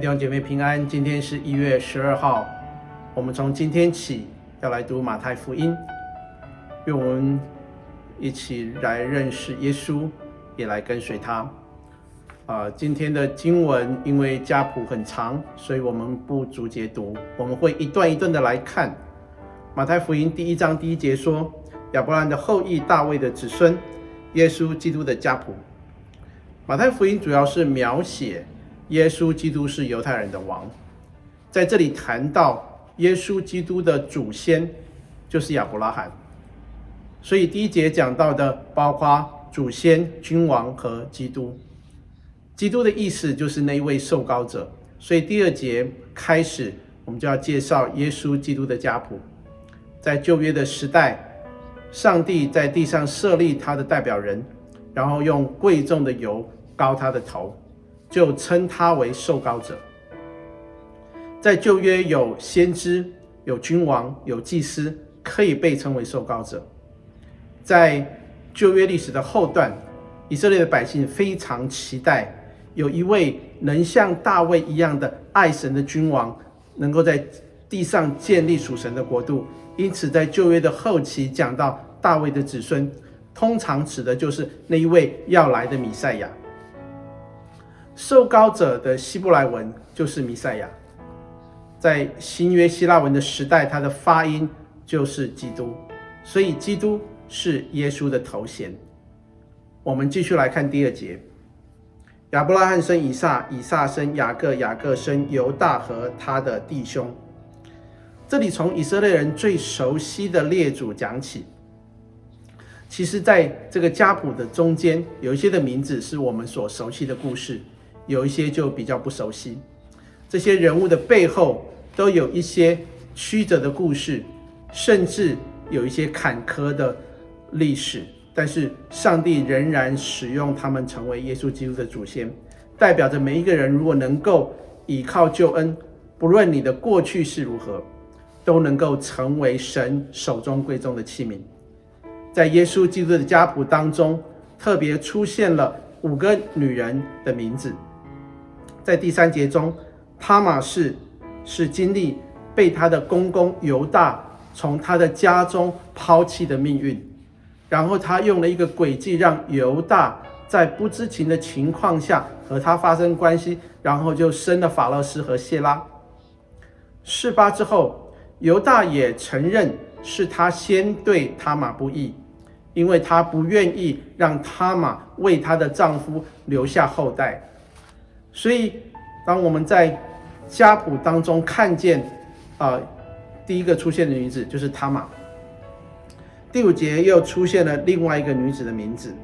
弟兄姐妹平安，今天是一月十二号，我们从今天起要来读马太福音，愿我们一起来认识耶稣，也来跟随他。啊，今天的经文因为家谱很长，所以我们不逐节读，我们会一段一段的来看。马太福音第一章第一节说：亚伯兰的后裔，大卫的子孙，耶稣基督的家谱。马太福音主要是描写耶稣基督是犹太人的王，在这里谈到耶稣基督的祖先就是亚伯拉罕，所以第一节讲到的包括祖先、君王和基督。基督的意思就是那一位受膏者，所以第二节开始我们就要介绍耶稣基督的家谱。在旧约的时代，上帝在地上设立他的代表人，然后用贵重的油膏他的头，就称他为受膏者。在旧约有先知、有君王、有祭司，可以被称为受膏者。在旧约历史的后段，以色列的百姓非常期待有一位能像大卫一样的爱神的君王，能够在地上建立属神的国度。因此，在旧约的后期讲到大卫的子孙，通常指的就是那一位要来的弥赛亚。受膏者的希伯来文就是弥赛亚，在新约希腊文的时代，它的发音就是基督，所以基督是耶稣的头衔。我们继续来看第二节：亚伯拉罕生以撒，以撒生雅各，雅各生犹大和他的弟兄。这里从以色列人最熟悉的列祖讲起。其实，在这个家谱的中间，有一些的名字是我们所熟悉的故事，有一些就比较不熟悉。这些人物的背后都有一些曲折的故事，甚至有一些坎坷的历史。但是，上帝仍然使用他们成为耶稣基督的祖先，代表着每一个人如果能够倚靠救恩，不论你的过去是如何。都能够成为神手中贵重的器皿。在耶稣基督的家谱当中，特别出现了五个女人的名字。在第三节中，他玛氏是经历被他的公公犹大从他的家中抛弃的命运，然后他用了一个诡计，让犹大在不知情的情况下和他发生关系，然后就生了法勒斯和谢拉。事发之后。犹大也承认是他先对他玛不义，因为他不愿意让他玛为她的丈夫留下后代。所以，当我们在家谱当中看见，啊、呃，第一个出现的女子就是他玛。第五节又出现了另外一个女子的名字，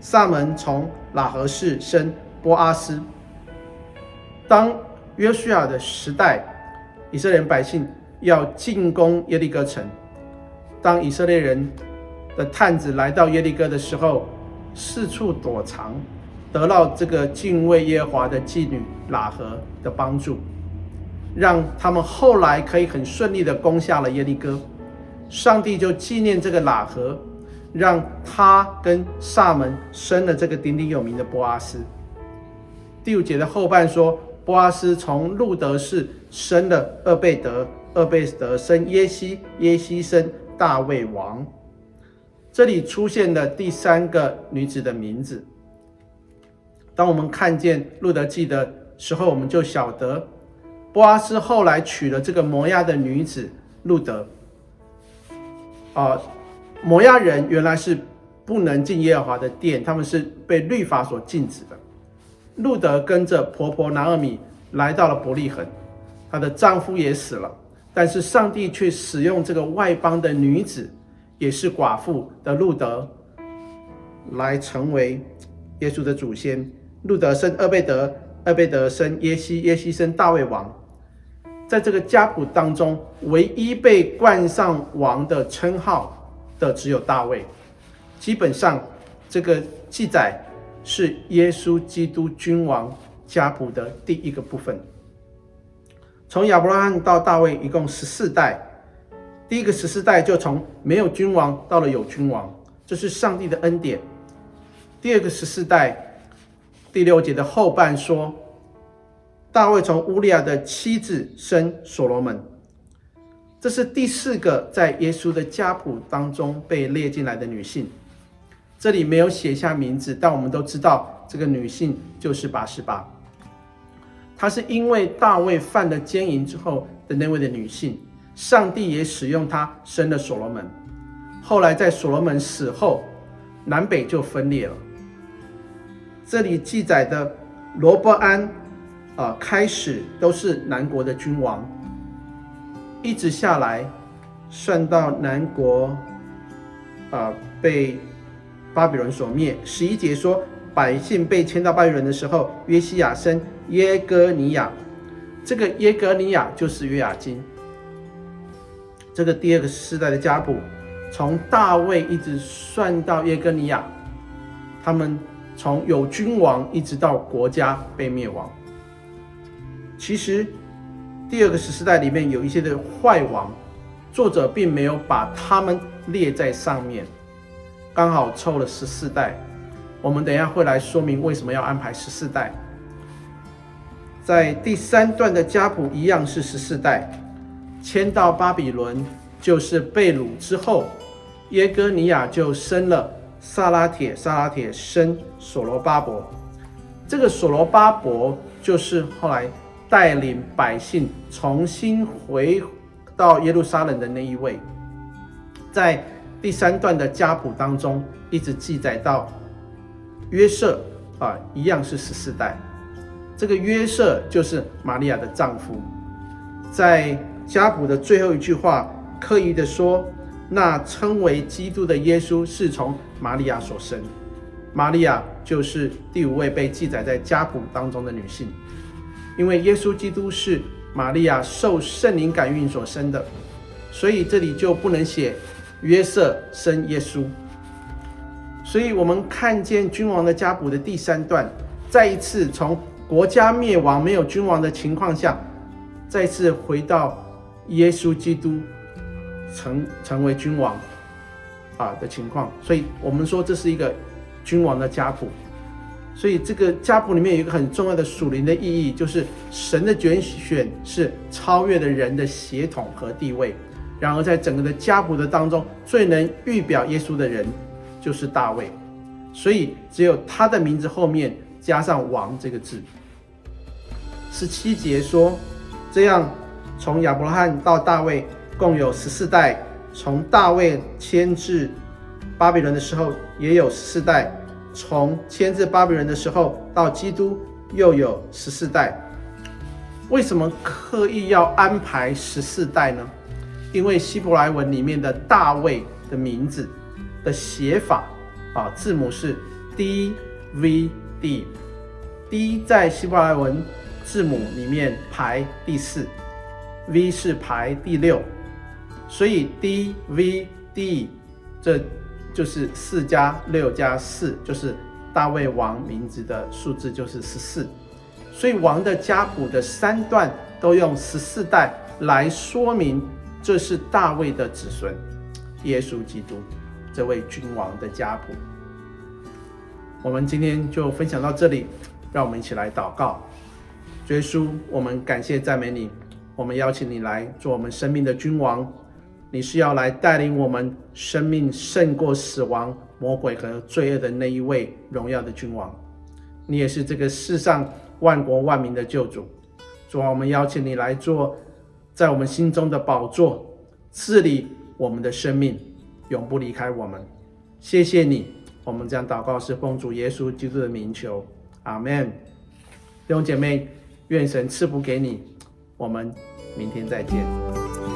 萨门从喇合氏生波阿斯。当约书亚的时代，以色列百姓。要进攻耶利哥城。当以色列人的探子来到耶利哥的时候，四处躲藏，得到这个敬畏耶和华的妓女喇合的帮助，让他们后来可以很顺利的攻下了耶利哥。上帝就纪念这个喇合，让他跟撒门生了这个鼎鼎有名的波阿斯。第五节的后半说，波阿斯从路得氏生了厄贝德，厄贝德生耶西，耶西生大卫王。这里出现了第三个女子的名字。当我们看见路德记的时候，我们就晓得，波阿斯后来娶了这个摩押的女子路德。啊、摩押人原来是不能进耶和华的殿，他们是被律法所禁止的。路德跟着婆婆拿俄米来到了伯利恒，她的丈夫也死了。但是上帝却使用这个外邦的女子，也是寡妇的路德，来成为耶稣的祖先。路得生厄贝德，厄贝德生耶西，耶西生大卫王。在这个家谱当中，唯一被冠上王的称号的只有大卫。基本上，这个记载是耶稣基督君王家谱的第一个部分。从亚伯拉罕到大卫一共十四代，第一个十四代就从没有君王到了有君王，这是上帝的恩典。第二个十四代，第六节的后半说，大卫从乌利亚的妻子生所罗门。这是第四个在耶稣的家谱当中被列进来的女性。这里没有写下名字，但我们都知道这个女性就是拔示巴。她是因为大卫犯了奸淫之后的那位的女性，上帝也使用她生了所罗门。后来在所罗门死后，南北就分裂了。这里记载的罗伯安，啊、呃，开始都是南国的君王，一直下来，算到南国，啊、被。巴比伦所灭。十一节说，百姓被迁到巴比伦的时候，约西亚生耶哥尼亚，这个耶哥尼亚就是约雅斤。这个第二个世代的家谱，从大卫一直算到耶哥尼亚，他们从有君王一直到国家被灭亡。其实第二个十四代里面有一些的坏王，作者并没有把他们列在上面。刚好凑了十四代，我们等一下会来说明为什么要安排十四代。在第三段的家谱一样是十四代，迁到巴比伦就是被掳之后，耶哥尼亚就生了撒拉铁，撒拉铁生所罗巴伯，这个所罗巴伯就是后来带领百姓重新回到耶路撒冷的那一位，在。第三段的家谱当中，一直记载到约瑟啊，一样是十四代。这个约瑟就是玛利亚的丈夫。在家谱的最后一句话，刻意的说，那称为基督的耶稣是从玛利亚所生。玛利亚就是第五位被记载在家谱当中的女性，因为耶稣基督是玛利亚受圣灵感孕所生的，所以这里就不能写。约瑟生耶稣，所以我们看见君王的家谱的第三段，再一次从国家灭亡、没有君王的情况下，再次回到耶稣基督成成为君王啊的情况。所以我们说这是一个君王的家谱。所以这个家谱里面有一个很重要的属灵的意义，就是神的拣选是超越了人的血统和地位。然而，在整个的家谱的当中，最能预表耶稣的人就是大卫，所以只有他的名字后面加上“王”这个字。十七节说，这样从亚伯拉罕到大卫共有十四代，从大卫迁至巴比伦的时候也有十四代，从迁至巴比伦的时候到基督又有十四代。为什么刻意要安排十四代呢？因为希伯来文里面的大卫的名字的写法啊，字母是 D V D，D 在希伯来文字母里面排第四，V 是排第六，所以 D V D 这就是四加六加四，就是大卫王名字的数字就是十四，所以王的家谱的三段都用十四代来说明。这是大卫的子孙，耶稣基督，这位君王的家谱。我们今天就分享到这里，让我们一起来祷告。耶稣，我们感谢赞美你，我们邀请你来做我们生命的君王。你是要来带领我们生命胜过死亡、魔鬼和罪恶的那一位荣耀的君王。你也是这个世上万国万民的救主。主啊，我们邀请你来做。在我们心中的宝座，治理我们的生命，永不离开我们。谢谢你，我们将祷告是奉主耶稣基督的名求，阿门。弟兄姐妹，愿神赐福给你，我们明天再见。